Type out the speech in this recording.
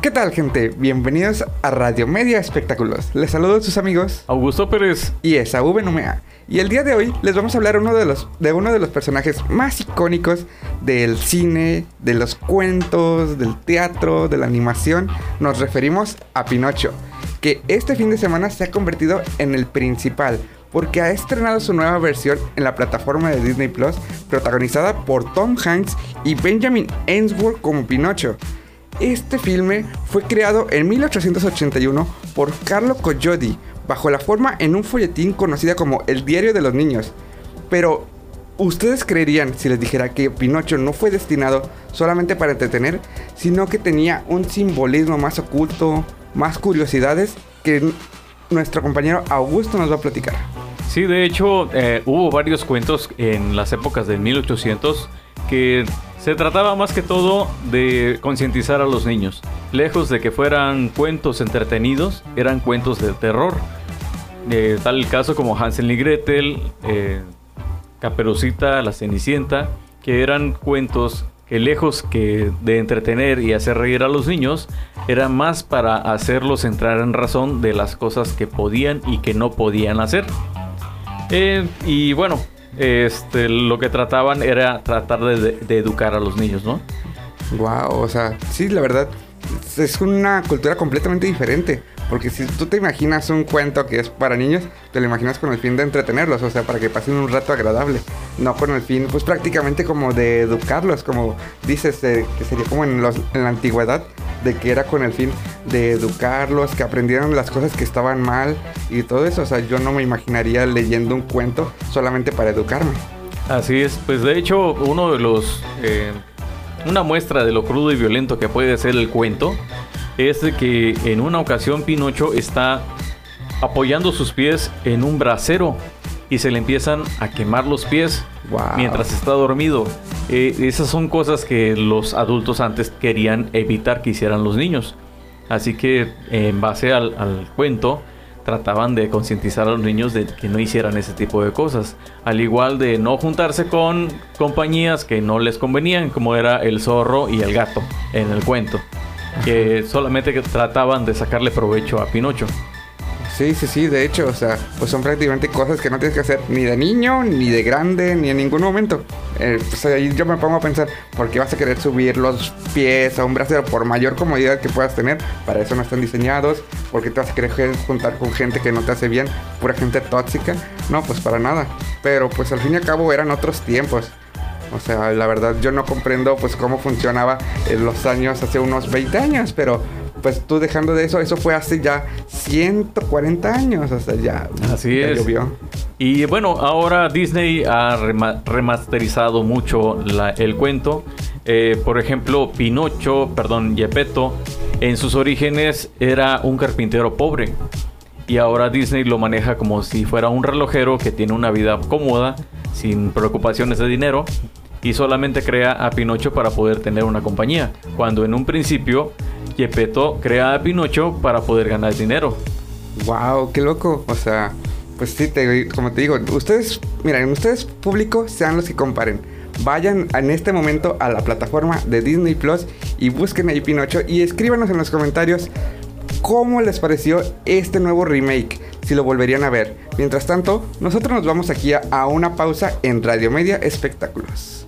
¿Qué tal gente? Bienvenidos a Radio Media Espectáculos. Les saludo a sus amigos Augusto Pérez y Esaú Benumea. Y el día de hoy les vamos a hablar uno de, los, de uno de los personajes más icónicos del cine, de los cuentos, del teatro, de la animación. Nos referimos a Pinocho, que este fin de semana se ha convertido en el principal porque ha estrenado su nueva versión en la plataforma de Disney Plus, protagonizada por Tom Hanks y Benjamin Ainsworth como Pinocho. Este filme fue creado en 1881 por Carlo Collodi, bajo la forma en un folletín conocida como El Diario de los Niños. Pero, ¿ustedes creerían si les dijera que Pinocho no fue destinado solamente para entretener, sino que tenía un simbolismo más oculto, más curiosidades que nuestro compañero Augusto nos va a platicar? Sí, de hecho, eh, hubo varios cuentos en las épocas de 1800 que se trataba más que todo de concientizar a los niños. Lejos de que fueran cuentos entretenidos, eran cuentos de terror. Eh, tal caso como Hansel y Gretel, eh, Caperucita, La Cenicienta, que eran cuentos que lejos que de entretener y hacer reír a los niños, era más para hacerlos entrar en razón de las cosas que podían y que no podían hacer. Eh, y bueno, este, lo que trataban era tratar de, educar a los niños, ¿no? Wow, o sea, sí, la verdad, es una cultura completamente diferente. Porque si tú te imaginas un cuento que es para niños, te lo imaginas con el fin de entretenerlos, o sea, para que pasen un rato agradable. No con el fin, pues prácticamente como de educarlos, como dices, que sería como en, en la antigüedad, de que era con el fin de educarlos, que aprendieran las cosas que estaban mal y todo eso. O sea, yo no me imaginaría leyendo un cuento solamente para educarme. Así es, pues de hecho uno de los... Eh, una muestra de lo crudo y violento que puede ser el cuento es que en una ocasión Pinocho está apoyando sus pies en un brasero y se le empiezan a quemar los pies mientras está dormido. Eh, esas son cosas que los adultos antes querían evitar que hicieran los niños. Así que en base al, cuento trataban de concientizar a los niños de que no hicieran ese tipo de cosas. Al igual de no juntarse con compañías que no les convenían, como era el zorro y el gato en el cuento. Que solamente trataban de sacarle provecho a Pinocho. Sí, sí, sí, de hecho, o sea, pues son prácticamente cosas que no tienes que hacer ni de niño, ni de grande, ni en ningún momento. Eh, pues yo me pongo a pensar, ¿por qué vas a querer subir los pies a un brasero por mayor comodidad que puedas tener? Para eso no están diseñados. ¿Por qué te vas a querer juntar con gente que no te hace bien? Pura gente tóxica. No, pues para nada. Pero pues al fin y al cabo eran otros tiempos. O sea, la verdad yo no comprendo pues cómo funcionaba en los años hace unos 20 años, pero pues tú dejando de eso, eso fue hace ya 140 años, o sea, ya, Así es. llovió. Y bueno, ahora Disney ha remasterizado mucho el cuento. Eh, por ejemplo, Pinocho, perdón, Gepetto, en sus orígenes era un carpintero pobre. Y ahora Disney lo maneja como si fuera un relojero que tiene una vida cómoda, sin preocupaciones de dinero, y solamente crea a Pinocho para poder tener una compañía. Cuando en un principio Gepetto crea a Pinocho para poder ganar dinero. Wow, qué loco. O sea, pues sí, te, como te digo, ustedes, miren, ustedes público sean los que comparen. Vayan en este momento a la plataforma de Disney Plus y busquen ahí Pinocho y escríbanos en los comentarios cómo les pareció este nuevo remake, si lo volverían a ver. Mientras tanto, nosotros nos vamos aquí a una pausa en Radio Media Espectáculos.